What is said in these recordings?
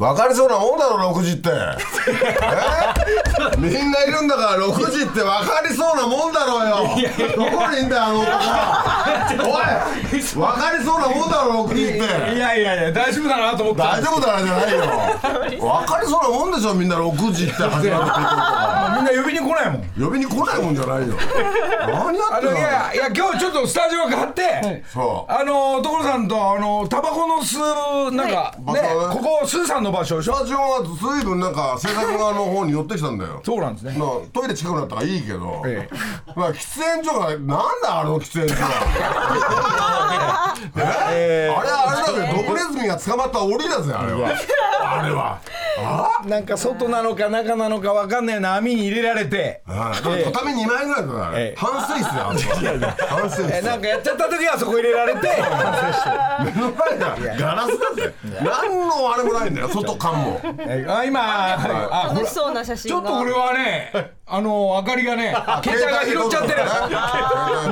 分かりそうなもんだろ6時って。え？みんないるんだから6時って分かりそうなもんだろうよ。どこにいんだよあの男。はおい分かりそうなもんだろ6時って。いやいやいや大丈夫だなと思った大丈夫だなじゃないよ。分かりそうなもんでしょみんな6時って始まとかみんな呼びに来ないもん。呼びに来ないもんじゃないよ。何やってんの？いやいや今日ちょっとスタジオが変わって、そう。あの所さんとあのタバコの吸うなんか、ね場所ねここスーさんの場所でしょ？スタジオが随分なんか制作側の方に寄ってきたんだよ。そうなんですね。なトイレ近くなったからいいけど、えまあ喫煙所がなんだあの喫煙所は。えあれあれだぜ。毒ネズミが捕まった檻だぜあれはあれは。あ？なんか外なのか中なのかわかんないような網に入れられて。あ畳2枚ぐらいだから、ええ。半水室だよえなんかやっちゃった時はそこ入れられて。目の前がガラスだぜ。何のあれもないんだよ外観も。えあ今あ楽しそうな写真が。ちょっとこれはねあの明かりがね携帯が拾っちゃってる。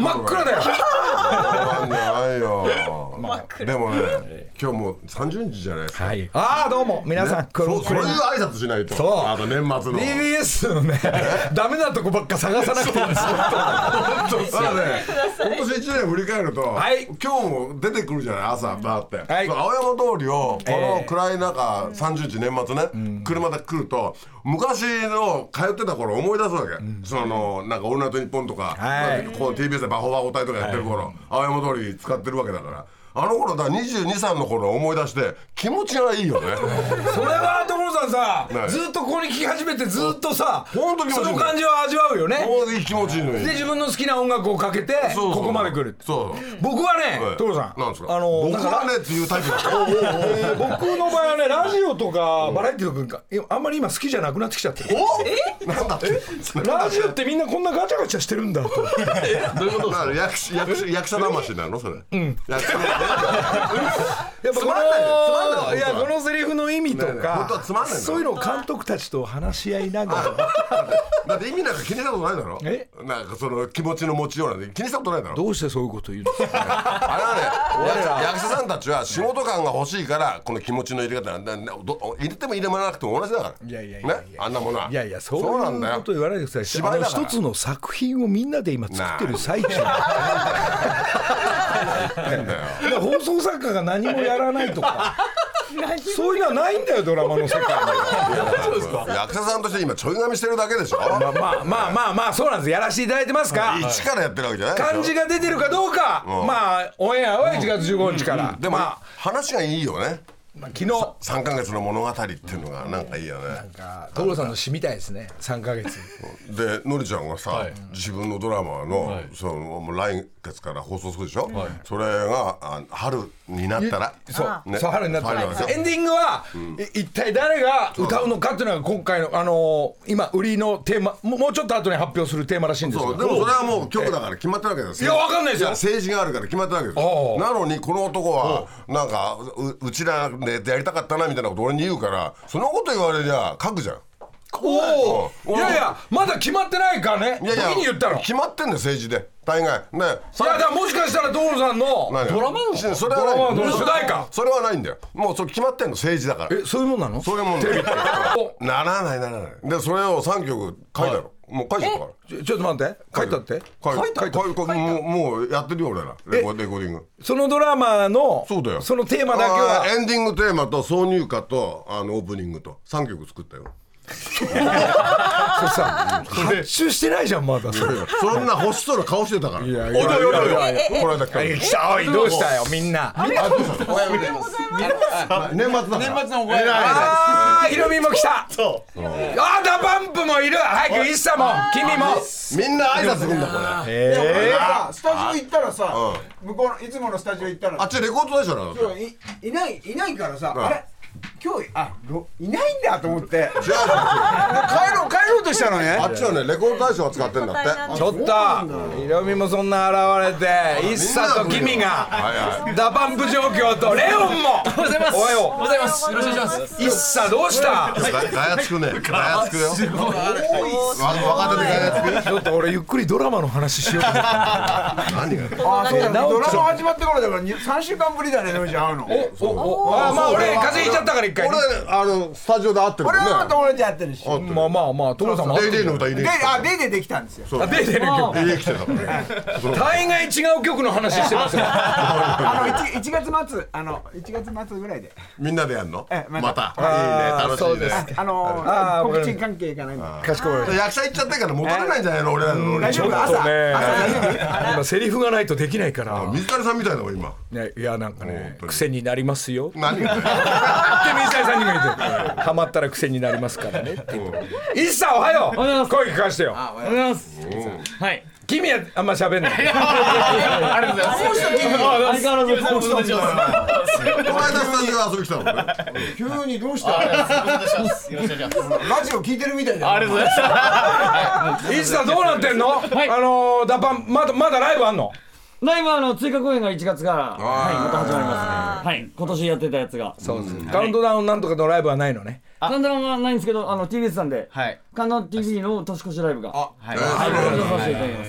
真っ暗だよ。なんじゃないよでもね今日もう30日じゃないですか。はい。ああどうも。皆さんこそうそういうれ挨拶しないと。そう。あと年末の。TBS のね ダメなとこばっか探さなくていいんですよ。ただね。今年1年振り返ると、はい。今日も出てくるじゃない？朝バーって、はい。そう青山通りをこの暗い中、30日年末ね、車で来ると昔の通ってた頃思い出すわけ、そのなんか「オールナイトニッポン」とか、はい。この TBS でバホバホ隊とかやってる頃、青山通り使ってるわけだからあの頃だ22歳の頃思い出して気持ちがいいよね。それは所さんさね。ずっとここに聞き始めてずっとさほんと気持ちいいその感じを味わうよね。気持ちいいのにで自分の好きな音楽をかけてここまで来るそう。僕はねはい。所さんなんですか？あの僕はねっていうタイプだ。えー僕の場合はねラジオとかバラエティーとかあんまり今好きじゃなくなってきちゃってる。なんだって。ラジオってみんなこんなガチャガチャしてるんだと。どういうこと役者魂なの？それ、役者 やっぱこのいやこのセリフの意味とかそういうのを監督たちと話し合いながら。だって意味なんか気にしたことないだろ。え？なんかその気持ちの持ちようなんて。気にしたことないだろ。どうしてそういうこと言うんですかあれはね役者さんたちは仕事感が欲しいからこの気持ちの入れ方入れても入れもなくても同じだから。いやいやいやね？あんなものは。いやいやそうそうなんだよ。いうこと言わないでください芝居一つの作品をみんなで今作ってる最中放送作家が何もやらないとか。そういうのはないんだよドラマの世界には。役者さんとして今ちょい髪してるだけでしょ？まあまあまあまあまあそうなんです。やらせていただいてますが一からやってるわけじゃない漢字が出てるかどうか。まあオンエアは1月15日から。でも、ま話がいいよねあ昨日。3ヶ月の物語っていうのがなんかいいよね。所さんの詩みたいですね。3ヶ月。でのりちゃんがさ、自分のドラマの,、そのもう来月から放送するでしょ、それがあ春になったら。そう、ね。そう春になったら。エンディングは、い一体誰が歌うのかっていうのが今回のあのー今売りのテーマもうもうちょっと後に発表するテーマらしいんですそうよでもそれはもう曲だから決まってるわけですいやわかんないですよ。政治があるから決まってるわけですなのにこの男はなんかううちらでやりたかったなみたいなこと俺に言うからそのこと言われりゃ書くじゃん。おおうん。いやいやまだ決まってないからね。いやいや時に言ったの。い決まってんだよ政治で。大概。ね。やだからもしかしたら所さんの何？ドラマのそれはない。ドラマの主題歌それはない。んだよ。もうそれ決まってんの政治だから。えそういうもんなの？そういうもん ならないならない。でそれを3曲書いたのもう書いちゃったから。ちょっと待って。書いたって？書い書いた？書いた。もうもうやってるよ俺ら。レコーディング。そのドラマのそうだよ。そのテーマだけは？エンディングテーマと挿入歌とあのオープニングと。3曲作ったよ それ。さ発注してないじゃんまだ。それそんな欲しそうな顔してたから。いやいおいやいやいや。おいおいこの間来たの。来たおいどうしたよみんな。あ年末だから年末のお声あーヒロミも来た。そう。あーダパンプもいる。早くイッサも君も。みんな挨拶するんだこれ。えさスタジオ行ったらさ、向こうのいつものスタジオ行ったらあっちレコードでしょだって今日いいないいないからさ、ん。あれ？今日あろいないんだと思って。違う帰ろう帰ろうとしたのね。あっちはねレコード大賞を使ってんだって。ちょっとヒロミもそんな現れてイッサと君がはいはいダパンプ状況とレオンも。おはよう。ございますおはよおはようございます。よろしくお願いします。うイッサどうした？ガガヤつくね ガヤつくよ。わ若手でガヤつくよ。ちょっと俺ゆっくりドラマの話しよう 何が？あそうドラマ始まってからだから3週間ぶりだねのりちゃん会うの。おおあまあ俺風邪ひいちゃったから毎回。俺あのスタジオで会ってるもん俺ねは友達やってるし。会ってる。まあまあまあ所さんもデイデイてるの歌入れてであデイでできたんですよ。あデイデイの曲。デイデイ来てたから大概違う曲の話してますよ。あの 1, 1月末あの1月末ぐらいで。みんなでやんの？えまた。また。いいね。楽しいね。あのあー告知関係がないかしこまり役者行っちゃってるから戻れないんじゃないの？俺らの大丈夫？朝？今セリフがないとできないから。水谷さんみたいだもん今。ねいやなんかね癖になりますよ。何が？水谷さんにも言ってハマったら癖になりますからね。って言って一茶おはよう声聞かしてよ。ありがとうございます。はい君はあんま喋んない。ありがとうございます。相変わらずこうしたんだこの間スタジオ遊び来たの？ね急にどうしたよろしくお願いしますよろしくお願いしますラジオ聞いてるみたいだありがとうございます。どうなってんの？あのダパンまだまだライブあんの？ライブはあの追加公演が1月から、はい、また始まりますね。はい、今年やってたやつが。そうですカウントダウンなんとかのライブはないのねカウントダウンはないんですけど、あの TBS さんで、はい。カウントダウン TV の年越しライブが。ははい。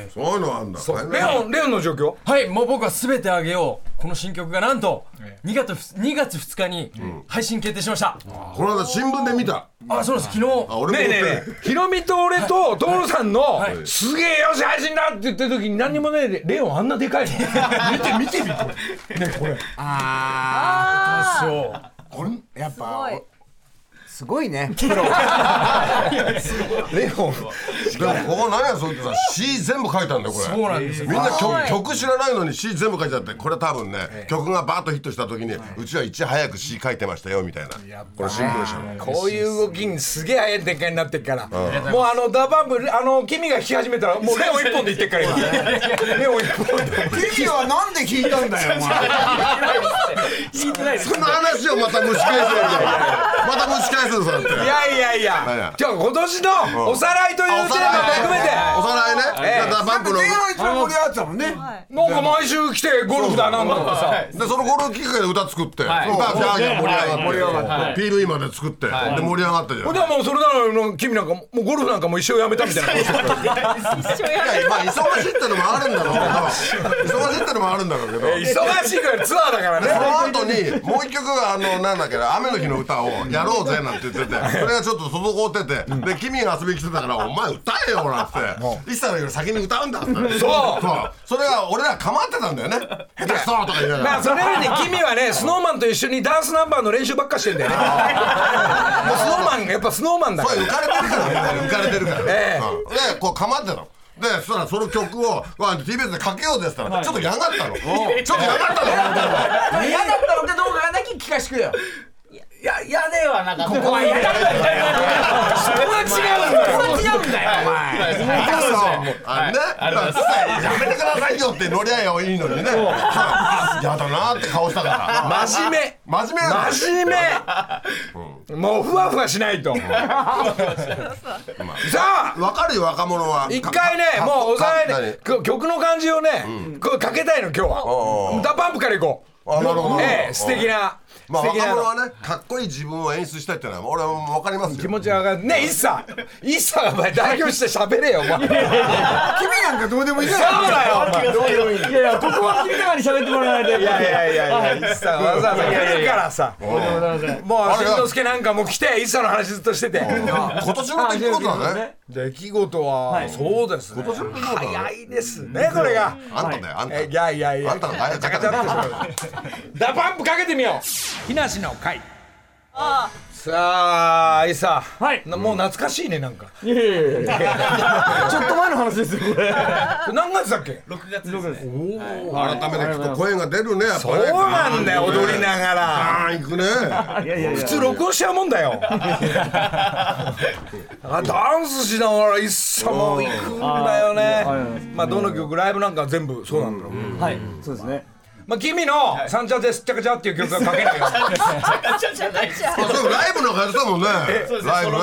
そういうのあんだ。レオンレオンの状況？はい、もう僕はすべてあげよう。この新曲がなんと2月ふ2月2日に配信決定しました。この間新聞で見た。あ、そうです。昨日。あ俺もねえねえねえ。ヒロミと俺と所さんのはい。すげえよし配信だって言ってる時に何にもねえレオンあんなでかいの。見て見てみこれねこれ。あそう。あやっぱすごいね レオン。でもここ何やそうってさ詩全部書いたんだよこれ。そうなんですよ。みんな曲曲知らないのに詩全部書いてあってこれ多分ね曲がバーッとヒットした時にうちはいち早く詩書いてましたよみたいな。これシンクロしたのこういう動きにすげえ早い展開になってっから、もうあのダバンプあの君が弾き始めたらもうレオン一本でいってっから今。レオン一本で。君はなんで聞いたんだよお前。聞 いてないですその話をまた蒸し返すよまた蒸し返すのそうやっていやいや。いや何や今日今年のおさらいというテーマも含めて。おさらいね。ええ。じゃあバンプの。前半一番盛り上がってたもんね。なんか毎週来てゴルフだなんだとかさでそのゴルフきっかけで歌作って、歌ギャーギャー盛り上がって、盛り上がって PV まで作って、で盛り上がったじゃん、ほんでもうそれなのに君なんかもうゴルフなんかもう一生やめたみたいな顔してるからいやまあ忙しいってのもあるんだろうけど。忙しいってのもあるんだろうけど。忙しいからツアーだからね。その後にもう一曲あのなんだっけな雨の日の歌をやろうぜなんて言っててそれがちょっと滞っててで君が遊びに来てたからお前歌えよなんつって。一切のより先に歌うんだって。そう。そう。それが俺ら構ってたんだよね。下手くそとか言いながら。まあそれよりね君はねスノーマンと一緒にダンスナンバーの練習ばっかしてんだよね。もうスノーマンやっぱスノーマンだかそうら浮かれてるからみんな浮かれてるから、でこう構ってたの。でそしたらその曲をわ TBS でかけようですったらちょっとやがったの。ちょっとやがったの。嫌だったのかどうかだけ聞かしてくれよいや嫌ではなかった。ここは嫌だったんだよ。そこは違うんだよ。ここは違うんだよお前あね、だからやめてください。よって乗り合い。はい。い。のにねやだなって顔したから真面目真面目真面目もうふわふわしない。とさあわかるよ若者は一回ねかもうおさらい。曲の感じをねこうかけたい。の今日はダパンプからい。こうあなるほどええ素敵なまあ若者はねかっこいい自分を演出したいっていうのは俺は分かりますよ。気持ちが上がる。ね一茶一茶がお前代表して喋れよお前。そう君なんかどうでもいいじゃん。だよお前。どうでもいい。いやいや、ここは君とかに喋ってもらわないと。いいやいやいやい。や一茶がわざわざ来るからさ。もうしんのすけなんかも来て一茶の話ずっとしてて。今年の出来事だね。出来事はそうですね。早いですねこれが。あんただよあんた。えいやいやいや。あんたのガヤガヤDA PUMP かけてみよう木梨の会。さあいさ。はい。なもう懐かしいねなんか。いやいやいやいや。ちょっと前の話ですよ、これ。何月だっけ？6月ですね。改めて聞くと声が出るねやっぱね。そうなんだよ踊りながら。あー行くね。いやいやいや。普通録音しちゃうもんだよ。あダンスしながら ISSA も行くんだよね。はいまあどの曲ライブなんか全部そうなんだろう。はい、そうですね。まあ君の「サンチャですっちゃかちゃ」っていう曲が書けないよ。じゃないですあそうライブなんかやってたもんね。そうです。ね。ライブね。い。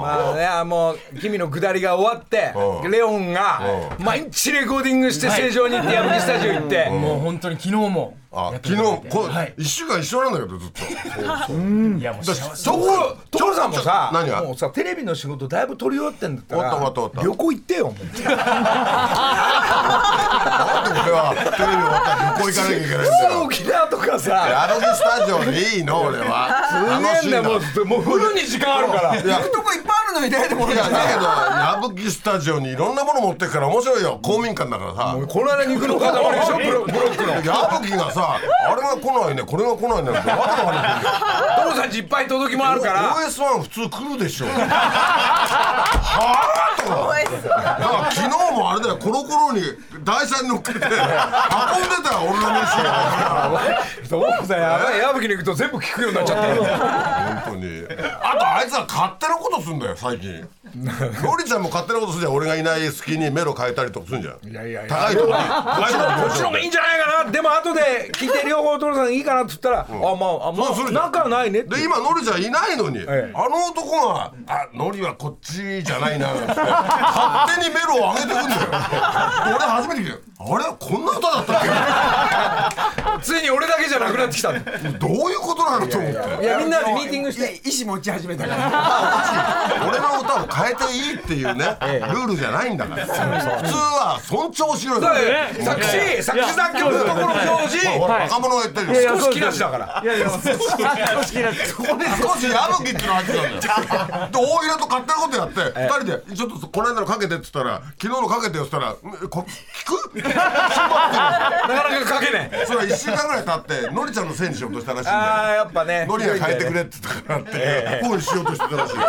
まあねあもう君の下りが終わってうん。レオンが毎日レコーディングして成城に行って矢吹スタジオ行って。もう本当に昨日もあ昨日こ一週間一緒なんだけどずっと。いやもう所さんもさ何が？もうさテレビの仕事だいぶ取り終わってんだったら終わった終わった旅行行ってよもう。なんで俺はテレビ終わったら旅学校行かなきゃいけないんだよ。沖縄とかさ。ヤドキスタジオでいいの俺は。楽しいんだもうもうフルに時間あるから。いやとこいっぱいあるのにねでもいやだけど矢吹スタジオにいろんなもの持ってくから面白いよ。公民館だからさ。この間肉の塊でしょ？ブロックの。矢吹がさあれが来ないねこれが来ないねってわけわかん ない所さんちいっぱい届きもあるから。OS1 普通来るでしょ。はぁとかだから昨日もあれだよ。コロコロに台車に乗っけて運んでたよ俺の飯が所さんやばい。矢吹に行くと全部聞くようになっちゃったよ本当に。あとあいつは勝手なことすんだよ最近。のりちゃんも勝手なことするじゃん。俺がいない隙にメロ変えたりとかするんじゃん。いやいやいや。高いとこに。高いとこに。こっちの方がいいんじゃないかな。でも後で聞いて両方所さんいいかなって言ったら、あまああまあ仲ないねで今のりちゃんいないのに、えあの男が「あのりはこっちじゃないな」なんて勝手にメロを上げてくんだよ。で俺初めて聞いてあれ？こんな歌だったっついに俺だけじゃなくなってきた。どういうことなのと思って。いやみんなでミーティングして。意思持ち始めたから 俺の歌を変えていいっていうね、ルールじゃないんだから。普通は尊重しろよ。作詞作詞作曲のところ表示。若者が言ってるよ。少し好きなしだから。いやいや、少し気になって。そこに少し矢吹っていうの入ってたんだよ。で大平と勝手なことやって二人でちょっとこの間のかけてって言ったら昨日のかけてよって言ったらえこ聞く？なかなか書けない。それは1週間ぐらい経ってのりちゃんのせいにしようとしたらしいんああだよやっぱね。のりが変えてくれって言ったからってフォンしようとしてたらしい。よ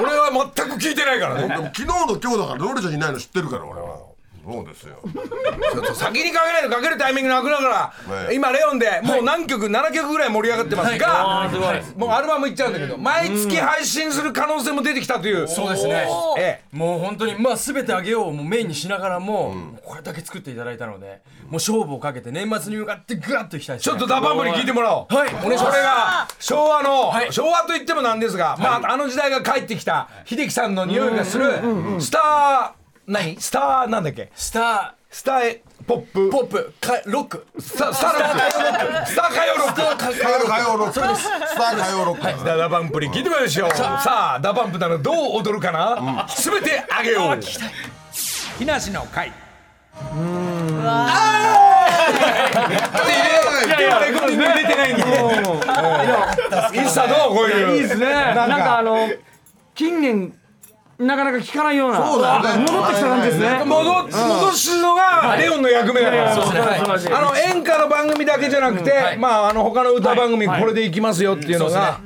俺は全く聞いてないからね。でも昨日の今日だからロールちゃんいないの知ってるから俺は。そうですよ。ちょっと先にかけないとかけるタイミングなくなるから、ね。今レオンでもう何曲、7曲ぐらい盛り上がってますが、もうアルバムいっちゃうんだけど毎月配信する可能性も出てきたという。そうですね。ええ。もう本当にまあ全てあげようもうメインにしながらも、これだけ作っていただいたのでもう勝負をかけて年末に向かってグワッといきたいです、ね、ちょっと DA PUMP に聞いてもらおう。はい。お願いします。それが昭和の、はい。昭和といってもなんですが、まああの時代が帰ってきた秀樹さんの匂いがするスター何？スターなんだっけ？スタスターポップ。ーポップ。かロック。スタスターロックスター歌謡ロック歌謡歌謡ロックスター歌謡ロックだから DA PUMP に聞いてみましょう。さあ DA PUMP ならどう踊るかな？すべてあげよう。木梨の会。ではレコーディング出てないん。でインスタどう？こういう。いいですね。なんかあの、近年、なかなか聞かないような。そうだよね。戻ってきた感じですね。戻戻すのがレオンの役目だから。そうですね。素晴らしいあの演歌の番組だけじゃなくて、まああの他の歌番組これでいきますよっていうのが、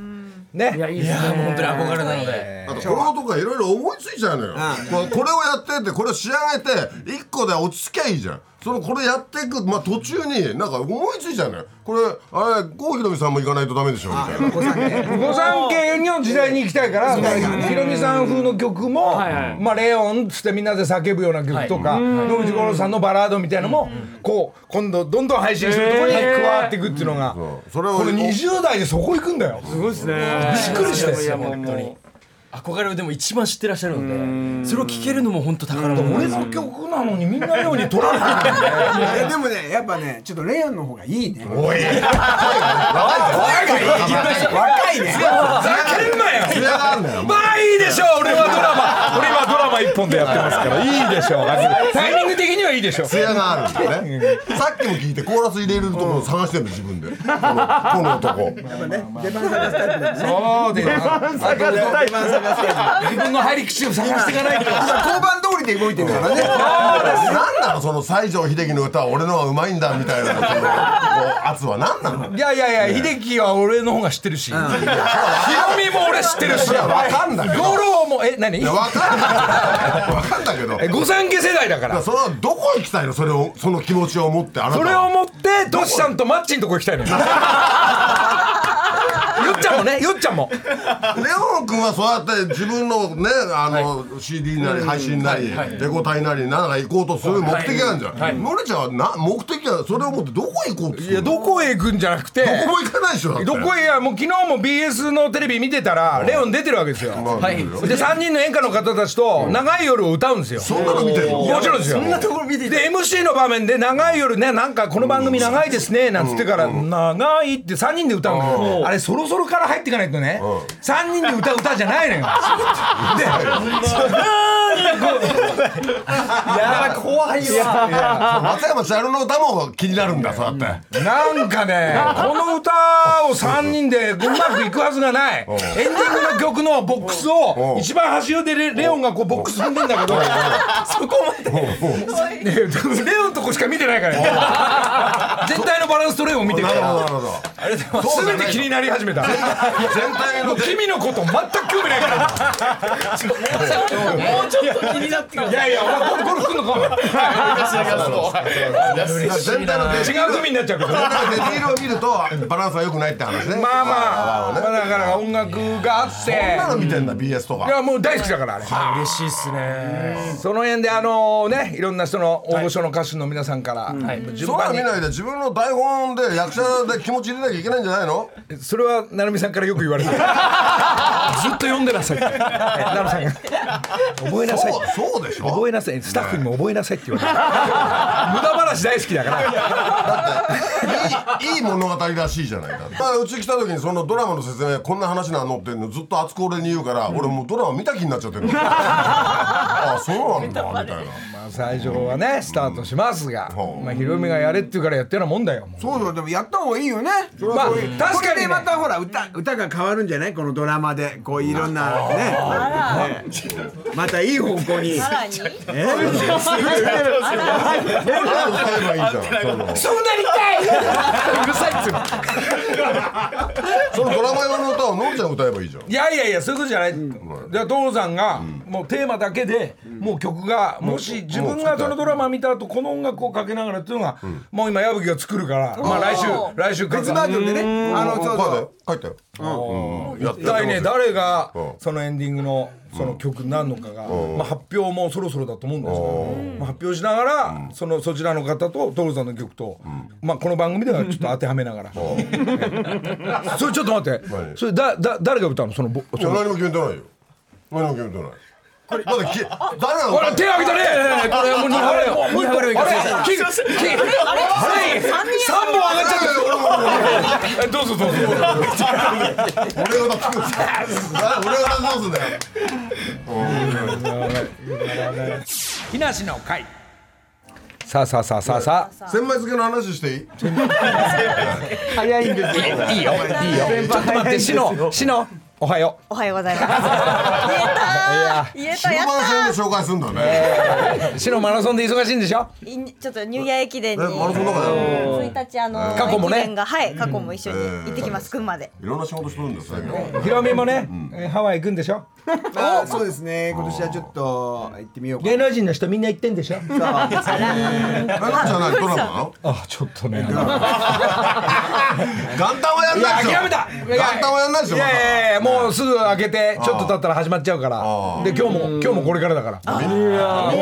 ね。いや、いいですね。本当に憧れなので。あとこの男がいろいろ思いついちゃうのよ、これこれをやってってこれを仕上げて一個で落ち着きゃいいじゃんそのこれやっていく、まあ、途中になんか思いついちゃうのよ。これあれ郷ひろみさんも行かないとダメでしょみたいな。御三家の時代に行きたいからひろみさん風の曲も、まあ、レオンっつってみんなで叫ぶような曲とか、野口五郎さんのバラードみたいなのも、こう今度どんどん配信するところに加わっていくっていうのが、それをこれ20代でそこ行くんだよ。すごいですね。びっくりしたよ。いやもう本当に憧れをでも一番知ってらっしゃるのでそれを聞けるのも本当宝物俺の曲なのにみんなように取られてるんだよ。いやでもねやっぱねちょっとレオンの方がいいね。おい、若いね。ふざけんなよ。まあいいでしょう。俺はドラマ。俺はドラマ一本でやってますからいいでしょう。タイミング的にはいいでしょう。艶があるんだよね。さっきも聞いてコーラス入れるところを探してるの自分で。このこの男。出番探すタイプだね。そうであと出番探すタイプ。自分の入り口を探していかないと。交番通りで動いてるからね。何なのその西城秀樹の歌は俺の方がうまいんだみたいな圧は何なの？いやいやいや秀樹は俺の方が知ってるし。ヒロミも俺知ってるし。いやわかんない五郎もえ何？いやわかんないわかんないけど。え御三家世代だから。それはどこ行きたいの？それをその気持ちを持ってあなたは。それを持ってトシさんとマッチんとこ行きたいのよよ っちゃんもね。よっちゃんも。レオン君はそうやって自分のねあの、CD なり配信なり、レコ大なりなんか行こうとする目的があるじゃん、のりちゃんはな目的はそれを持ってどこ行こうとするの？いやどこへ行くんじゃなくてどこも行かないでしょだって。どこへいやもう昨日も BS のテレビ見てたらレオン出てるわけですよ。はい。で3人の演歌の方たちと長い夜を歌うんですよ。そんなの見てるの？もちろんですよ。そんなところ見てで MC の場面で長い夜ねなんかこの番組長いですねなんつってから長いって3人で歌うんだよ。あれそろそろから入っていかないとね、三3人で歌う歌じゃないのよ。でやばい怖いわ松山千春の歌も気になるんだそうやって。なんかねこの歌を3人でうまくいくはずがない。エンディングの曲のボックスを一番端でレレオンがこうボックス踏んでんだけどそこまで。ねレオンとこしか見てないからね。全体のバランスとレオン見てるかなるほどらなるほど。そうだね。全て気になり始めた。全体の君のこと全く興味ないから。もうちょっと気になってくるい。やいや俺ゴルフのかも全体のデ違う組になっちゃうけどディテールを見るとバランスは良くないって話ね。まあまあ、だから音楽があって。そんなの見てんだ BS とか。いやもう大好きだからあれ。嬉しいっすね。その辺であのねいろんな人の大御所の歌手の皆さんから順そうは見ないで自分の台本で役者で気持ち入れなきゃいけないんじゃないの？それは成美さんからよく言われてる。ずっと読んでなさい。って成美さんが。覚えなさい。そうそうでしょ。覚えなさい。スタッフにも覚えなさいって言われてる。無駄話大好きだから。いいいい物語らしいじゃない。かだからうち来た時にそのドラマの説明こんな話なのっていうのずっと熱く俺に言うから、俺もうドラマ見た気になっちゃってる。ああそうなんだ。みたいなまあ最初はねスタートしますがうん。まあヒロミがやれって言うからやってるようなもんだよもう。そうだでもやった方がいいよね。まあこ確かにね。れでまたほら歌歌が変わるんじゃない？このドラマで。こういろんなね。ねまたいい方向に。さらに？え？歌えばいいじゃんそんなに痛い？うるさいっつうのそのドラマ用の歌をのりちゃんが歌えばいいじゃん。いやいやいやそういうことじゃない、じゃあ所さんがもうテーマだけでもう曲がもし自分がそのドラマ見た後この音楽をかけながらっていうのがもう今矢吹が作るからまあ来週来週別バージョンでね。あのそうそう。書いてよ。うん。一体ね誰がうん。そのエンディングのその曲になるのかが、まあ、発表もそろそろだと思うんですけど、まあ、発表しながら、そのそちらの方と所さんの曲と、まあ、この番組ではちょっと当てはめながら、それちょっと待って。何？それだだ誰が歌うの？そのぼいや何も決めてないよ。何も決めてないだってき誰がほら手挙げたね。これもう二羽よ二羽よあれききあれ三本上がっちゃったよどうぞどうぞ。俺が歌ってくる俺が歌ってどうすんだよ。木梨の会。さあさあさあさあさあ。千枚漬けの話していい？早いんですよ。いいよ。いいよ。ちょっと待ってしのしのおはよおはようございます。言えた言えた白やっ番線で紹介するんだね。うしのマラソンで忙しいんでしょ？ちょっとニューイヤー駅伝に。えマラソンの中で。1日あの過去もね。はい過去も一緒に行ってきます群馬で。いろんな仕事してるんですよひろみもねえハワイ行くんでしょ？あそうですね。今年はちょっと行ってみようか芸能人の人みんな行ってんでしょ？えなんじゃないドラマなのあちょっとね。元旦はやんないでしょ。諦めた。元旦はやんないでしょいやいやいやもうすぐ開けてちょっと経ったら始まっちゃうから。あで今日も今日もこれからだから。みんなそう。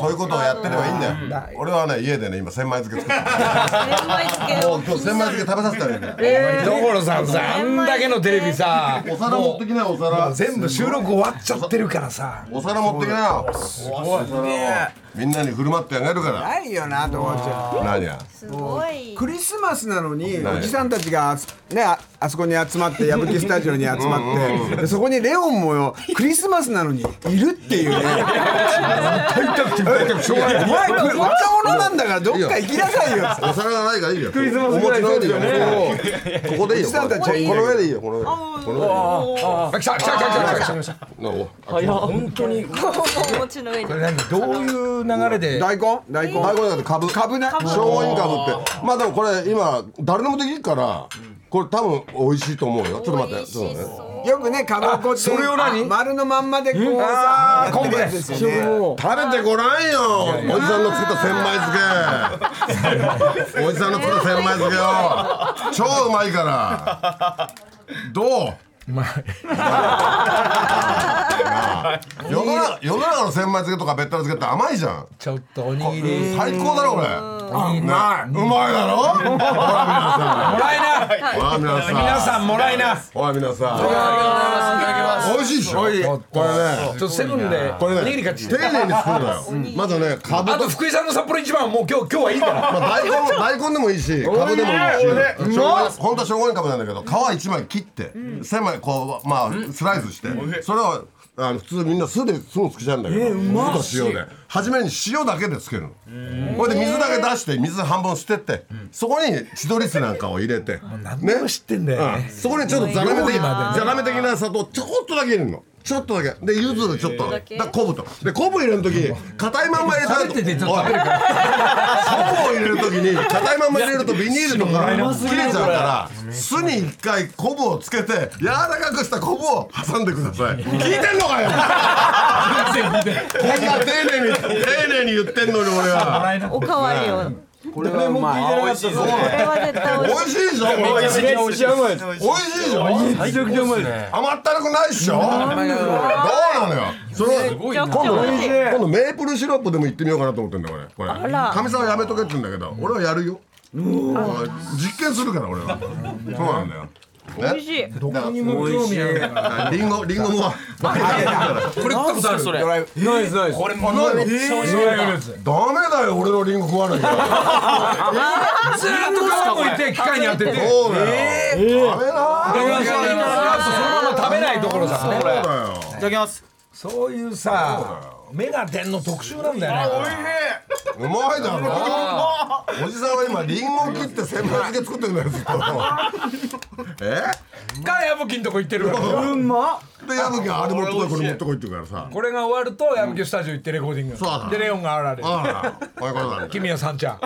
そういうことをやってればいいんだよ。俺はね家でね今千枚漬け作って千枚漬けを。もう今日千枚漬け食べさせてあげる。所さんさあんだけのテレビさお皿持ってきなよお皿全部収録終わっちゃってるからさ。お皿持ってきなよみんなに振る舞ってあげるから。ないよなと思っちゃう何や？すごい。クリスマスなのに何おじさんたちがねああそこに集まって矢吹スタジオに集まってでそこにレオンもよクリスマスなのにいるっていうね。しょうがないお前これ若者なんだからどっか行きなさいよ。お皿がないからいいよ。クリスマスぐらいですよね。ここでいいよ。おじさんたちはこの上でいいよ。この上この上あ来た来た来た来た。来た来た。の本当に。これ何？どういう流れで。大根？大根。大根だって株。株ね。生姜株ってまあでもこれ今誰でもできるからこれ多分美味しいと思うよちょっと待ってちょっと待ってよくねかまぼこって丸のまんまでこうさあーやってるやつですよね食べてごらんよおじさんの作った千枚漬けおじさんの作った千枚漬けよ超うまいからどう 世の中世の中の千枚漬けとかべったら漬けって甘いじゃん。ちょっとおにぎり。最高だろこれ。いいねない。うまいだろ？ほら皆もらいな。さんほら皆さん。皆さんもらいな。ほら皆さん美味しいでしょ？これね。ちょっとセブンでこれねおにぎり買ってき丁て寧に作るのよ。まずねかぶあとと福井さんの札幌一番はもう今日今日はいいから。まあ、大根大根でもいいし、かぶでもいいし、しょうが本当はしょうがにかぶなんだけど、皮一枚切って、狭いこうまあスライスして、それをあの普通みんな酢ですぐつけちゃうんだけど、酢と塩で、初めに塩だけでつけるの。これで水だけ出して水半分捨てて、そこに千鳥酢なんかを入れて、ねも知ってんだよね。うん。そこにちょっとザラメ的ザラメ的な砂糖ちょこっとだけ入れるの。ちょっとだけ。で柚子ちょっとだ昆布と。で昆布入れる時硬いまんま入れたら食べててちょっとおい。食べるから昆布を入れる時に硬いまま入れるとビニールとか切れちゃうから巣に一回昆布をつけて柔らかくした昆布を挟んでください。聞いてんのかよ。こんな丁寧に丁寧に言ってんのに俺は。おかわりをこれはうまいこれは絶対美美味しい味しいでしょこれ美味しい。でめっちゃうまい。ですしょめちゃくちゃうまい。甘ったるくないっしょ。どうなのよ。それめちゃくちゃ美味しい。今度メープルシロップでも行ってみようかなと思ってんだこれ。これら。かみさんはやめとけって言うんだけど俺はやるよ。実験するから俺は。そうなんだよ美味しい。どこにも興味あるからあリンゴリンゴも。これ食ったことあるそれ。ナイスナイス。これもうめっちゃ美味しいダメだよ俺のリンゴ食わなきゃずーっと皮むいて機械に当ててそうだよダメだそのまま食べないところさねそうだよいただきますそういうさ目が点の特集なんだよね。うまいだろ。おじさんは今リンゴ切って千枚漬け作ってるんだよずっと。え？か矢吹のとこ行ってるから。うんまで矢吹があれ持ってこいこれ持ってこいって言うからさ。これが終わると矢吹スタジオ行ってレコーディング。そうだでレオンが現れる。あらこういうことなんだよ君は三ちゃん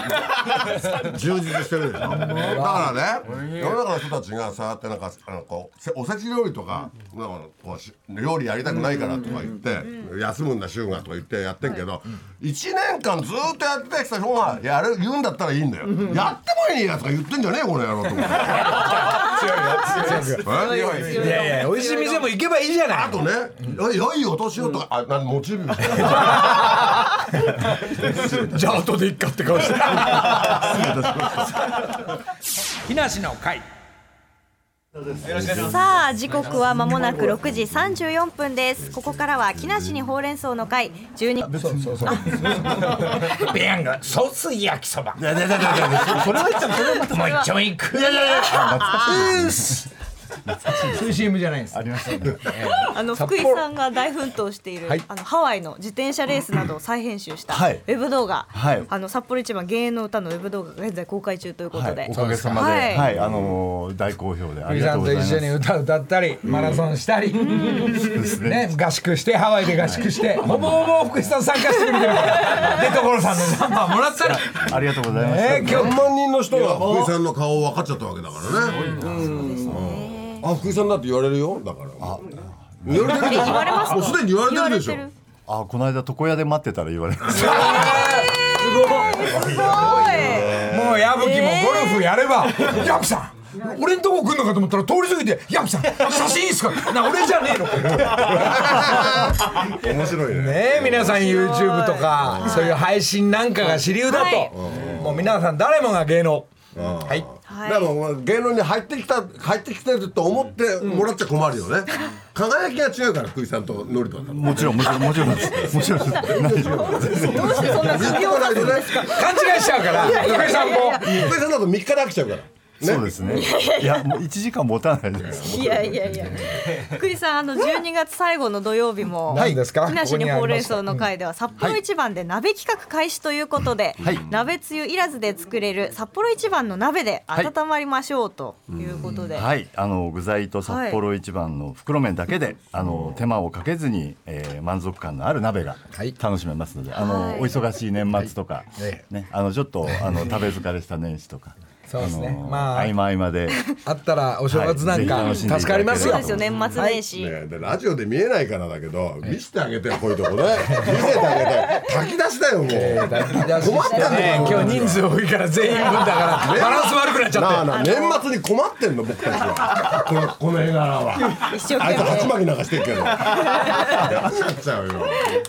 充実してるでしょ。だからね世の中の人たちがさってなんかあのこうせおせち料理とかなんかこうし料理やりたくないからとか言って休むんだ週がとか言ってやってん。けど1年間ずーっとやってきた人がやる言うんだったらいいんだよ。やってもいいやつが言ってんじゃねえよこの野郎と思って。えいやいや美味しい店も行けばいいじゃない。あとねよよいお年をとかあなんモチベ じゃあ後でいっかって顔して。木梨の会さあ時刻は間もなく6時34分です。ここからは木梨にほうれん草の会12そうそうそう。ペヤ ングソース焼きそば。いやいやいやいやそれは言っちゃうそれはまたもう一丁いく。いやいやいやそういう CM じゃないです。ありましたね。あの福井さんが大奮闘している、はい。あのハワイの自転車レースなどを再編集したウはい。ェブ動画、はい。あの札幌一番芸能歌のウェブ動画が現在公開中ということで、はい、おかげさまで、ははい。い、あのー大好評であり福井さんとがとうございます。一緒に歌歌ったりマラソンしたり。ね。合宿してハワイで合宿してほぼほぼ福井さん参加してくれてるから。で所さんのナンバーもらったりありがとうございました。ね今日。何万人の人が福井さんの顔分かっちゃったわけだからね。うんあ福井さんだって言われるよ。だから。言われてるでしょ。言われます。かもうすでに言われてるでしょ。あ、この間床屋で待ってたら言われました。すごい。もう矢吹もゴルフやれば「矢吹さん俺んとこ来んのかと思ったら通り過ぎて「矢吹さん写真いいっすか?」な俺じゃねえの。面白いね。ねえ皆さん YouTube とかそういう配信なんかが主流だと、はい。もう皆さん誰もが芸能。はいはい。でも芸能に入ってきた入ってきてると思ってもらっちゃ困るよね。輝きが違うから福井さんとノリと。はもちろん、もちろん、もちろんです。もちろんです。どうしてそんな首を出すんですか？勘違いしちゃうから福井さんも。福井さんだと3日で飽きちゃうからそうですね。いや、もう一時間持たないです。いやいやいや。福井さんあの12月最後の土曜日も何ですか？木梨にほうれん草の会では札幌一番で鍋企画開始ということで、はい。鍋つゆいらずで作れる札幌一番の鍋で温まりましょうということで、はい、あの具材と札幌一番の袋麺だけで、あの手間をかけずに、えー満足感のある鍋がはい。楽しめますので、あの、はい。お忙しい年末とか、えね、あのちょっとあの食べ疲れした年始とか。そうですね。まあ合間合間で。あったらお正月なんか助かりますよ。そうですよ年末年始、ラジオで見えないからだけど見せてあげてよこういうとこね。見せてあげて。炊き出しだよもう。困ってんのかね今日人数多いから全員分だからバランス悪くなっちゃって。年末に困ってんの僕たちは。このこの絵柄は。一生あいつ懸鉢巻きなんかしてるけど。やっちゃうよ。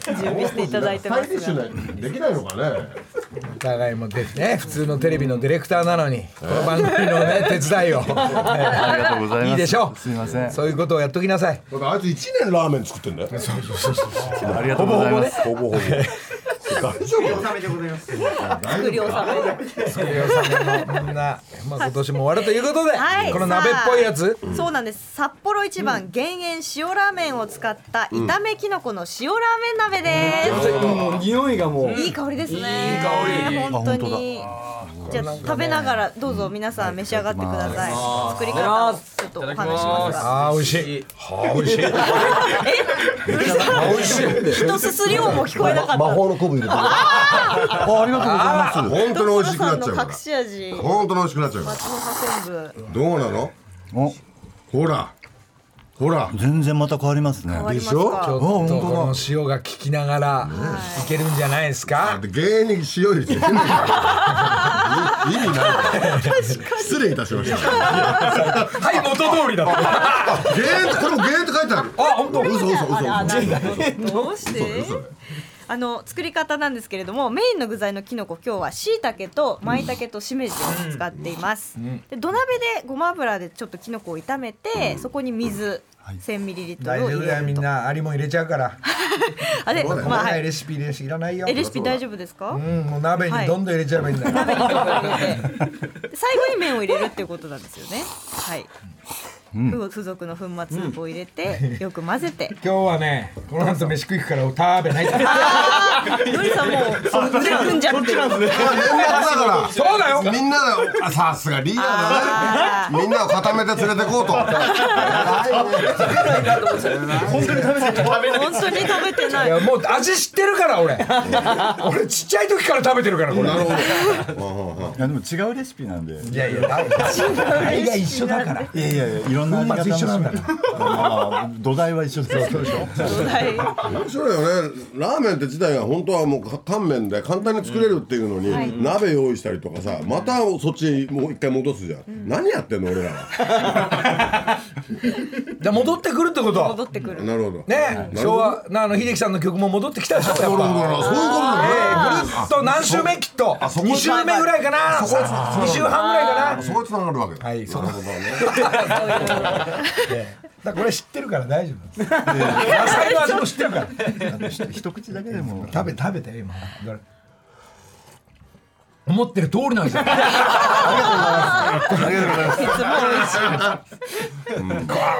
命準備していただいてますスタイリッシがュなできないのかね。お互いも出てね普通のテレビのディレクターなのにこの番組のね 手伝いを。ありがとうございます。いいでしょう。すいません。そういうことをやっときなさい。だあいつ1年ラーメン作ってんだよ。ありがとうございます。ほぼほぼ大丈夫作り納めそれをさみんな、まあ、今年も終わるということで、はい。この鍋っぽいやつ。そうなんです。札幌一番減塩塩ラーメンを使った炒めきのこの塩ラーメン鍋です、もう匂いがもう。いい香りですね。いい香り。本当にじゃあ食べながらどうぞ皆さん召し上がってください、作り方をちょっとお話します。がああ美味しい。はあ美味しい。美味しい。人すすり音も聞こえなかった。魔法の昆布入れてるあありがとうございます。本当に美味しくなっちゃう隠し味。本当に美味しくなっちゃう松の葉昆布どうなの？お。ほらほら。全然また変わりますね。でしょ？かちょっとこの塩が効きながらいけるんじゃないですか？で芸人に塩入れて意味ない失礼いたしました。はい元通りだった。これも芸人って書いてある。あ本当？嘘嘘嘘どどうして？あの作り方なんですけれどもメインの具材のきのこ今日は椎茸と舞茸としめじを使っています、で土鍋でごま油でちょっときのこを炒めて、そこに水 1000ml 大丈夫だよみんを入れると。な。アリも入れちゃうから。あれまあレシピレシピいらないよ。えレシピ大丈夫ですか、うんもう鍋にどんどん入れちゃえばいいんだよ、最後に麺を入れるっていうことなんですよね。はい、ふ付属の粉末スープを入れて、よく混ぜて。今日はねこの後飯食いくから食べないのりさんもうその腕組んじゃってる。まあ年末だからそうだよ。みんなであさすがリーダーだね。みんなを固めて連れてこうと。本当に食べてない。いやもう味知ってるから俺。俺ちっちゃい時から食べてるからこれ。なるほど。いやでも違うレシピなんで。いやいや味が一緒だから。いやいやいやいろんな味が楽し粉末一緒なんだめるまあ土台は一緒ですそうでしょ土台。面白いよね。ラーメンって自体が本当はもうか乾麺で簡単に作れるっていうのに、鍋用意したりとかさまたそっちもう一回戻すじゃん、何やってんの俺らは。じゃあ戻ってくるってこと？戻ってくる。なるほど。ね昭和なあの秀樹さんの曲も戻ってきたでしょ？やっぱ。そういうことだね。ええぐるっと何週目？きっと。そこ2週目ぐらいかな。2週半ぐらいかな。そこに繋がるわけだ。はいそう。なるほどね だこれ知ってるから大丈夫。で す野菜の味も知ってるから。一口だけでも。食べ食べて今。思ってる通りなんですよ。ありがとうございます。あ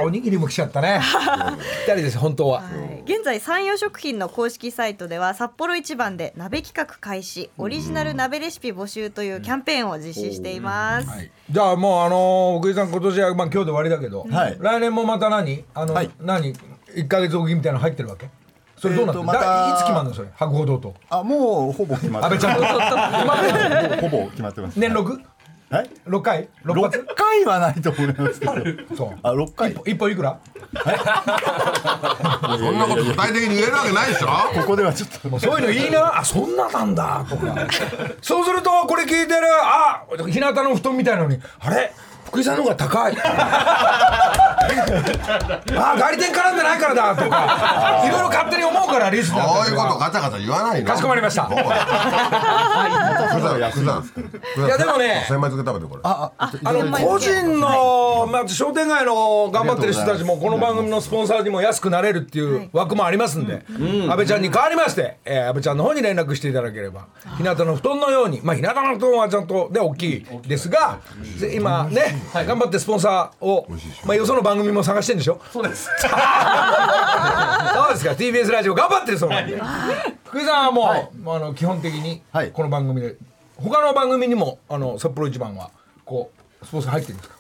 おにぎりも来ちゃったね。ぴったりです本当は。現在山陽食品の公式サイトでは札幌一番で鍋企画開始オリジナル鍋レシピ募集というキャンペーンを実施しています、じゃあもうあの奥井さん今年はまあ今日で終わりだけど、はい。来年もまた何？あの、はい。何？一ヶ月おきみたいなの入ってるわけ？それどうなってる、えーとまただいつ決まるの？それ。博報堂と。あもうほぼ決まって安倍ちゃん。と今ほぼ決まってます。年六？はい六回？六六発回はないと思いますけど。そう。あ六回？一歩いくら？そんなこと具体的に言えるわけないでしょ？ここではちょっと。もうそういうのいいな。あそんななんだ。とかそうするとこれ聞いてるあ日向の布団みたいなのにあれ？福井さんの方が高い。あ代理店絡んでないからだとか。いろいろ勝手に思うからリスナーそういうことガチャガチャ言わないの。かしこまりました。そうだ九山九山いやでもね千枚漬け食べてこれ。あの個人の、まあ、商店街の頑張ってる人たちもこの番組のスポンサーにも安くなれるっていう枠もありますんで、安倍ちゃんに代わりまして、えー、安倍ちゃんの方に連絡していただければ日向の布団のようにまあ日向の布団はちゃんとね大きいですがで今ね、頑張ってスポンサーを、まあ、よその番組も探してんでしょ？そうです。そうですか。TBS ラジオ頑張ってるそうなんで福井さんはもう、まあ、あの基本的にはい。この番組で他の番組にもあの札幌一番はこうスポンサー入ってるんですか？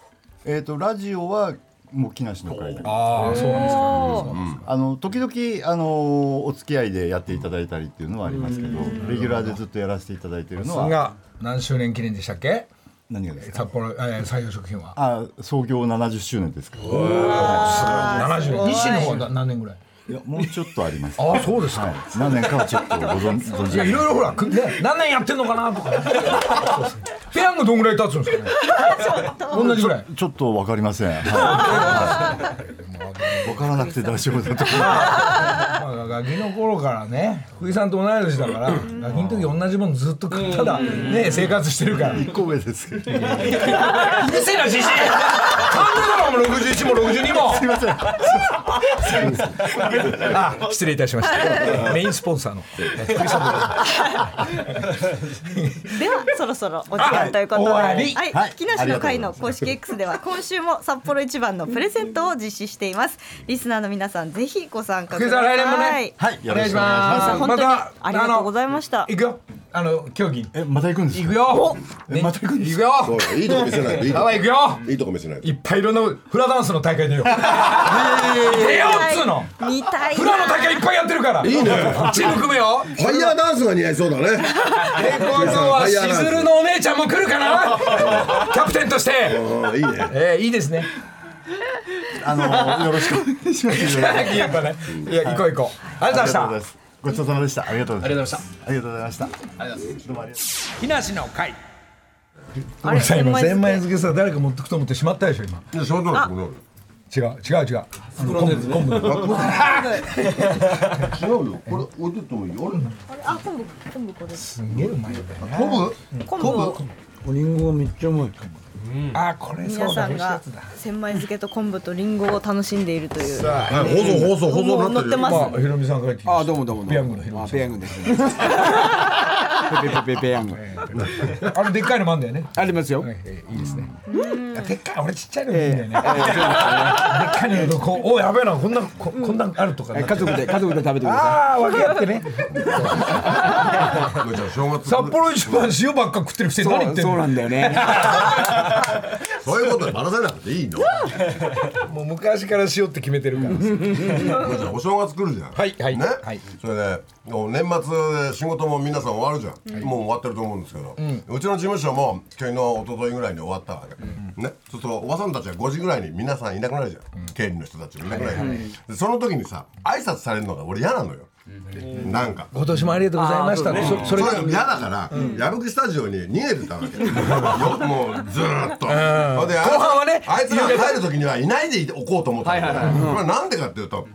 えっとラジオはもう木梨の会だけああそうなんですか。あの時々あのお付き合いでやっていただいたりっていうのはありますけどレギュラーでずっとやらせていただいているのは。が何周年記念でしたっけ？何がですか？札幌、えー、採用食品は。あ創業70周年ですか70年西の方何年ぐらい？いやもうちょっとあります。ああそうですか、はい。何年かはちょっとご存存じいやいろいろほら、くね、何年やってんのかなとか、ね、ペヤングどんぐらい経つんですかね。同じぐらい。ちょっとわかりません。はい。わからなくて大丈夫だとままあ、ガキの頃からね福井さんと同い年だからガキの時同じものずっとただね生活してるから。す。一個上です。うるせえなじじい。勘でだろもう61も。62もすいません あ失礼いたしました。メインスポンサーの。ではそろそろお時間ということで、あはい。はい。木梨の会の公式 X では今週も札幌一番のプレゼントを実施しています。リスナーの皆さんぜひご参加ください。ね。はい。よろしくお願いしまます。本当にありがとうございました。行くよあの競技。え、また行くんですか？行くよ。えまた行くんです行くよ。そうだいいとこ見せないといいとこ。行くよ。いいとこ見せないと。いっぱいいろんなフラダンスの大会出よう。出ようっつうの。見たいフラの大会いっぱいやってるから。いいね。チーム組めよ。ファイヤーダンスが似合いそうだね。で今度はしずるのお姉ちゃんも来るかな。キャプテンとして。うんいいね。えー、いいですね。あの、よろしくお願いします。やっぱねいや行こう行こう。ありがとうございました。ごちそうさまでした。ありがとうございました。あありがとうございました。ありがとうございます。どうもありがとう。木梨の会。あれさ今千千枚枚漬けさ誰か持ってくと思ってしまったでしょ今。いや仕事だこの違う違う違う。あの昆布昆布 違うよこれ置いてってもいいよ。あ昆布昆布これ。すげえうまいよね昆布？昆布？をリンゴがめっちゃうまいあこれそうだ。皆さんが千枚漬けと昆布とリンゴを楽しんでいるという。はい放送放送放送になってるよ。載ってます。まあひろみさんから来まあしどうもどうもどうも。ペヤングのヒロミさん。あペヤングです。ねペペペペペヤングたあれでっかいのもあんだよねありますよはいえーいいですねあでっかい俺ちっちゃいのいいんだよねでっかいのこうおやべえなこんなここんなんあるとか家族で家族で食べてくださああ分け合ってねじゃあ正月札幌一番塩ばっか食ってるくせいに何言ってんのそうなんだよね そういうことでバラさなくていいの？もう昔から塩って決めてるから。じゃあお正月来るじゃん。はいはい。ね？はい。それでもう年末で仕事も皆さん終わるじゃん。もう終わってると思うんですけど。うちの事務所も昨日一昨日ぐらいに終わったわけ。ね？そうするとおばさんたちは5時ぐらいに皆さんいなくなるじゃん。経理の人たちもいなくなるじゃんでその時にさ挨拶されるのが俺嫌なのよなんか。今年もありがとうございましたそそれが。それが嫌だから矢吹スタジオに逃げてたわけ。よもうずーっと。後半はねあいつらが帰る時にはいないでおこうと思ったんだよこれなんでかっていうと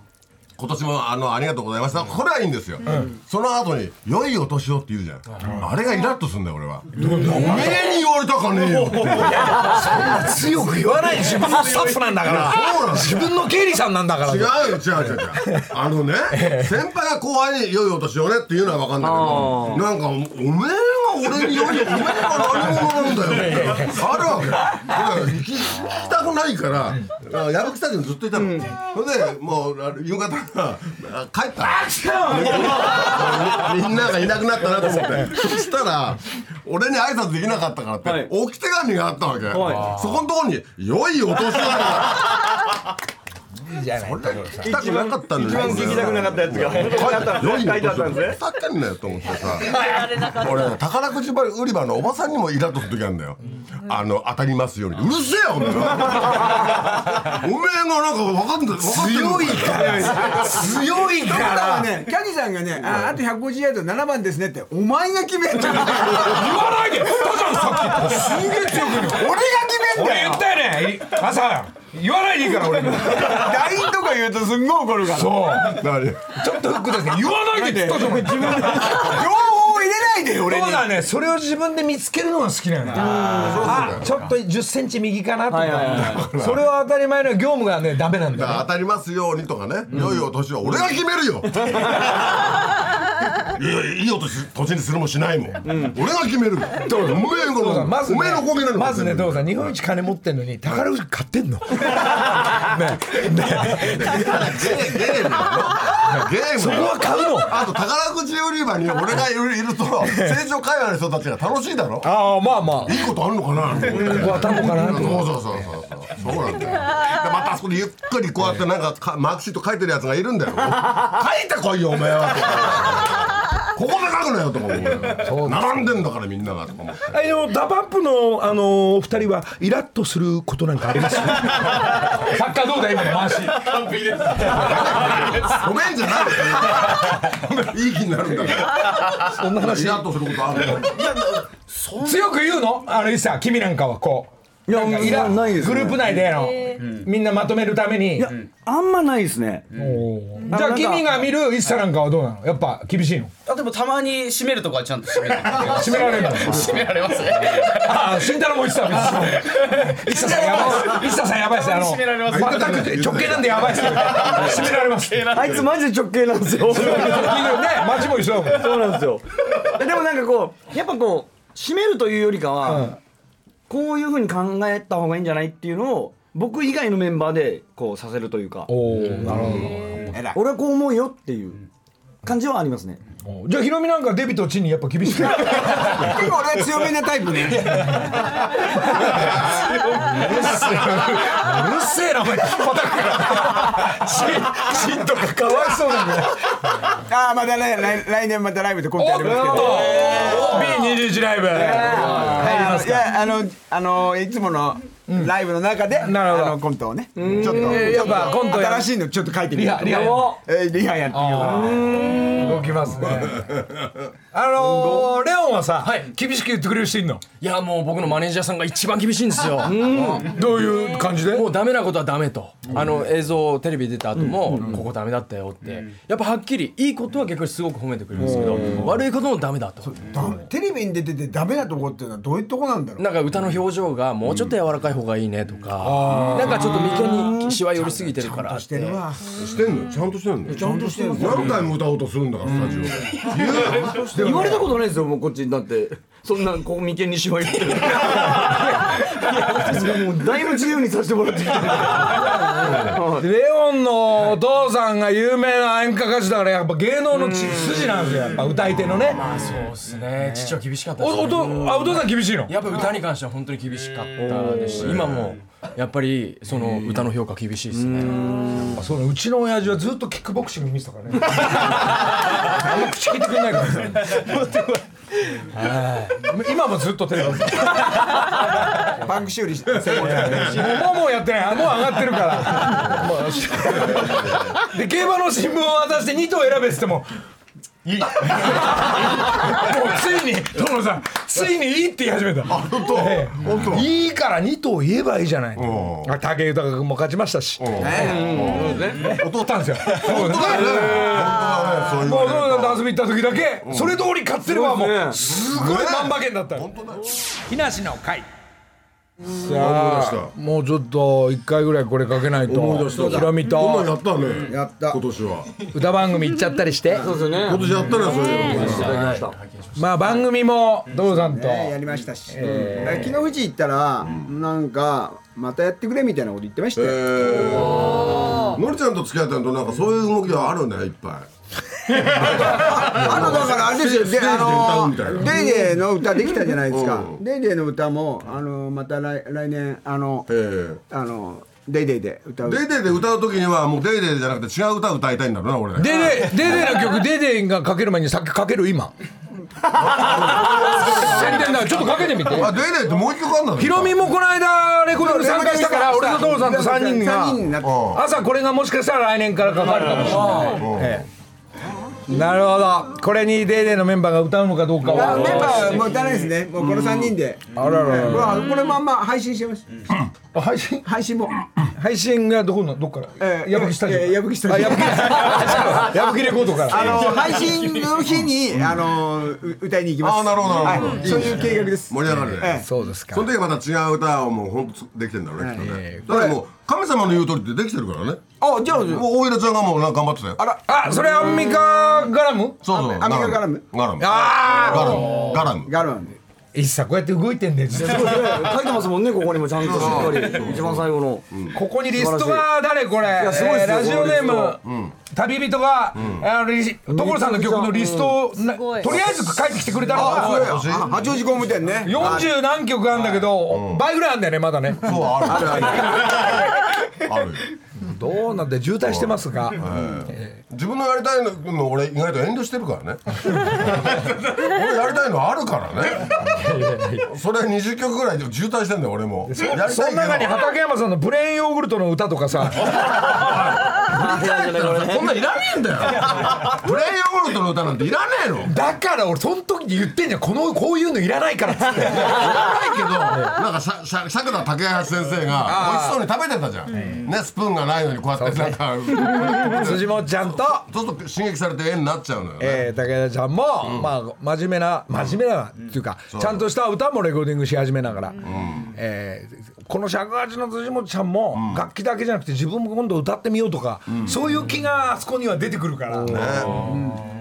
今年もあのありがとうございました。これはいいんですよ、その後に「良いお年を」って言うじゃん、あれがイラッとするんだよ俺は「おめえに言われたかねえよ」って強く言わない自分の。スタッフなんだから。そうなんだ自分の経理さんなんだから。違うよ違う違う違う。あのね先輩が後輩に「良いお年をね」っていうのは分かんないけどなんか「おめえが俺に良いおめえが何者なんだよ」ってあるわけ。だから行き行きたくないからあ矢吹スタジオにずっといたの、それでもうあ夕方あ帰ったみんながいなくなったなと思って。そしたら俺に挨拶できなかったからって、はい。置き手紙があったわけ、はそこのところに「良いお年を」いいじゃない聞きたくなかったんだ一番聞きたくなかったやつが書いてあったんですね。書いてあったんですね。さっかんなよと思ってさ。俺宝くじ売り場のおばさんにもイラッとする時あるんだよ。あの当たりますように。うるせえよおめえがなんか分かんない。強いから。強いかだかららねキャディさんがねああと150ヤード7番ですねってお前が決めんじゃん。俺が言わないで。言ったじゃんさっきすげえ強く言う。決めんだよ。俺言ったよね。朝言わないでいいから俺に LINE とか言うとすんごい怒るから。そう。何ちょっとフックですね言わないで。っ自分で。情報を入れないでよ俺に。そうだね。それを自分で見つけるのが好きなのよ。あちょっと1 0ンチ右かなとはいはいかそれは当たり前の業務がねダメなんだよ。当たりますようにとかね。良いお年を。俺が決めるよ いやいいお年年にするもしないもん。俺が決めるよおめえがまずねおめえの。まずねどうさん日本一金持ってんのに宝くじ買ってんの。ねねゲームゲームそこは買うの。あと宝くじ売り場に俺がいると成城界隈の人たちが楽しいだろ。ああまあまあ。いいことあんのかな？ここ当たんのかなそうそうそうそうそう。なんだよ。でまたあそこでゆっくりこうやってなんかかマークシート書いてるやつがいるんだよ。書いてこいよお前はここで書くなよとか思う並んでんだからみんながとか思って。あの DA PUMP のあのお二人はイラッとすることなんかあります？サッカーどうだ今の回しごめんじゃないいい気になるんだから。そんな話。イラッとすることあるの？強く言うの？あのいさ君なんかはこういやなんかイラないですね。グループ内でのみんなまとめるために。いやあんまないですね。じゃあ君が見る一茶なんかはどうなの？やっぱ厳しいの？あでもたまに閉めるとこはちゃんと閉める。締められるの？閉められますね。ああ慎太郎も一茶一茶さんやばい一茶さんやばいです。あの締められます。全く直系なんでやばいですよ。締められます。あいつマジで直系 なんですよ。ね街も一緒だもん。そうなんですよ。でもなんかこうやっぱこう締めるというよりかは、こういうふうに考えた方がいいんじゃないっていうのを僕以外のメンバーでこうさせるというか。おおなるほ俺はこう思うよっていう感じはありますね。どじゃあヒロミなんかデビとチンにやっぱ厳しく結構 俺は強めなタイプね。うるせえなお前。引っ張たくチンとかかわいそうなんだよ。ああまたね来来年またライブでコントやりますけど。B21 ライブ。いやあのあのいつものライブの中で、なるほど。あのコントをね。ちょっと新しいのちょっと書いてみようリハリハえーリハやってみようかな。動きますね。あのーレオンはさ厳しく言ってくれる人いんの？いやもう僕のマネージャーさんが一番厳しいんですよ。どういう感じで？もうダメなことはダメと、あの映像テレビ出た後も、ここダメだったよって、やっぱはっきりいいことは逆にすごく褒めてくれるんですけど、悪いこともダメだと。テレビに出ててダメなとこっていうのはどういうとこなんだろう？なんか歌の表情がもうちょっと柔らかい方がいいねとか、なんかちょっと眉間にしわ寄りすぎてるから。してるわしてんのちゃんとしてんのちゃんとしてる何回も歌おうとするんだからスタジオ。で言われたことないですよもうこっちに。だってそんなこう眉間にしわ寄ってるもうだいぶ自由にさせてもらってきてるレオンのお父さんが有名な演歌歌手だからやっぱ芸能の血筋なんですよやっぱ歌い手のね。そうですね。父は厳しかったですおおとあお父さん厳しいの？やっぱ歌に関しては本当に厳しかったですし今もやっぱりその歌の評価厳しいですね。あそうねうちの親父はずっとキックボクシング見てたからね。あんま口聞いてくれないからね。は い 今もずっとテレビ。見てるパンク修理専門家もうもうやってない。もう上がってるから。で競馬の新聞を渡して2頭選べっつってもいい。もうついに所さんついにいいって言い始めた。本当、ええ。いいから2頭言えばいいじゃない。う。んあ武豊君も勝ちましたし。取ったん。ですよ。そうね。もうそうなんだ遊び行った時だけそれ通り勝ってればもうすごい万馬券だったの。木梨の会さあもうちょっと一回ぐらいこれかけないと。思い出した。ヒロミこんなんやとったね。やった。今年は。歌番組行っちゃったりして。今年やったねそういうの。まあ番組も所さんと。ねやりましたし、昨日富士行ったら、なんかまたやってくれみたいなこと言ってましたよ、のりちゃんと付き合ってるとなんかそういう動きはあるねいっぱいあのだからあれですよ。であのデイデーの歌できたじゃないですか、うん。デイデーの歌もあのまた来来年あの、えあのデイデーで歌う。デイデイで歌う時にはもうデイデイじゃなくて違う歌歌いたいんだろうな俺デデデデの曲デデがかける前にさっきかける今。宣伝だちょっとかけてみて。あデイデイってもう一曲あんだヒロミもこの間レコーディング参加したから俺と所さんと3人三人が朝これがもしかしたら来年からかかるかもしれない。ええなるほど。これにデーデーのメンバーが歌うのかどうかあメンバはーもう歌わないですね。もうこの3人で、あらららこれまんま配信してます。あ配信？配信も。配信がどこの？どっから？えー矢吹スタジオえー矢吹スタジオ。あ矢吹。レコードから。あの配信の日にあのう歌いに行きます。あなるほどなるほど。はい。そういう計画です。盛り上がる。ねええ。そうですか。その時はまた違う歌をもう本当できてんだろうねきっとね。だからもう神様の言う通りってできてるからね。あじゃあもう大平ちゃんがもうなんか頑張ってたよ。あらあそれアンミカガラムそうそう。アメリカガラムガラムあガラムガラムガロンであいっさこうやって動いてんで 書いてますもんねここにもちゃんとしっかり。一番最後の。ここにリストが誰これ？やすごいラジオネーこム旅人があのリ所さんの曲のリストをとりあえず書いてきてくれたのが八王子工務店ね。40何曲あるんだけど倍ぐらいあるんだよねまだね。そうあるある。ある。どうなんで渋滞してますが、自分のやりたいの俺意外と遠慮してるからね。俺やりたいのあるからね。それ20曲ぐらいで渋滞してんだよ俺も。その中に畠山さんのプレーンヨーグルトの歌とかさ そんなんいらねえんだよプレーンヨーグルトの歌なんていらねえのだから俺その時に言ってんじゃんこのこういうのいらないからっつっていらないけどなんかしゃしゃ釈田竹橋先生が美味しそうに食べてたじゃんねスプーンがないのにこうやってなんか辻本ちゃんとそうすると刺激されて絵になっちゃうのよねえー、武田ちゃんも、まあ真面目な真面目なっていうか、ちゃんとした歌もレコーディングし始めながら、えーこの尺八の辻本ちゃんも、楽器だけじゃなくて自分も今度歌ってみようとか、そういう気があそこには出てくるから、ね。だか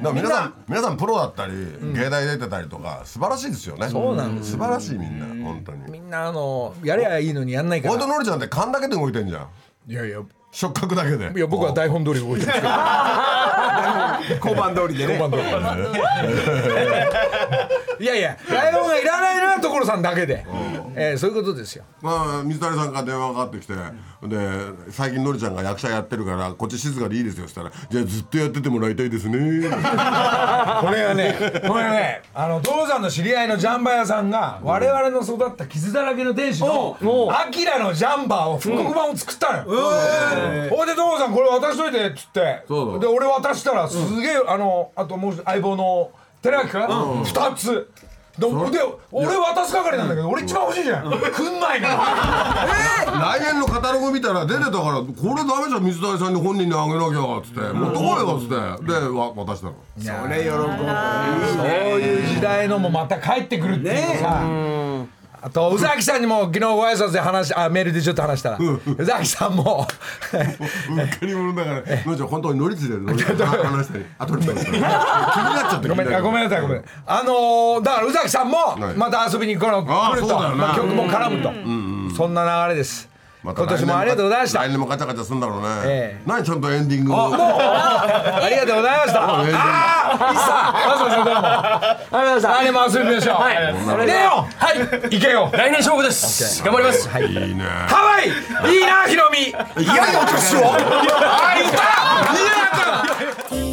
ら皆さん皆さんプロだったり芸大出てたりとか素晴らしいですよね。そうなんです。素晴らしいみんな本当に。みんなあのやりゃいいのにやんないから。本当のりちゃんって勘だけで動いてんじゃん。いやいや。触覚だけで。いや僕は台本通り動いてるんですけど。交番通りでね。本番通り いやいや台本がいらないのは所さんだけで、えーそういうことですよ。まあ水谷さんから電話がかかってきてで最近のりちゃんが役者やってるからこっち静かでいいですよ。そしたらじゃあずっとやっててもらいたいですね。これがねこれねあの所さんの知り合いのジャンバー屋さんが我々の育った傷だらけの天使のアキラのジャンバーを復刻版を作ったのよ、ほいで所さんこれ渡しといてっつって。で俺渡したらすげえ、あのあともう相棒の寺脇君、2つ。でで俺渡す係なんだけど俺一番欲しいじゃん。くん。ないから来年のカタログ見たら出てたからこれダメじゃん水谷さんに本人にあげなきゃっつって「もうどこよ」っつって。でわ渡したの。それ喜ぶ。そういう時代のもまた帰ってくるっていうさ、あと宇崎さんにも昨日ご挨拶で話あメールでちょっと話したら。宇崎さんも。うっかり者だからのりちゃん本当に乗り継いでるの？りちゃん話したりあとで気になっちゃってごめんあごめんなさいごめん。あのー、だから宇崎さんもはい。また遊びに来ると、曲も絡むと、そんな流れです、ま今年もありがとうございました。来年もガチャガチャするんだろうね、ええ、何ちゃんとエンディング？もう ありがとうございました。ああいさありがとうごい来年も遊びましょう。はい。出よはい。行けよ。来年勝負です。頑張ります。はい。いいね。ハワイ。いいなひろみいよいよ年をあいた。いや。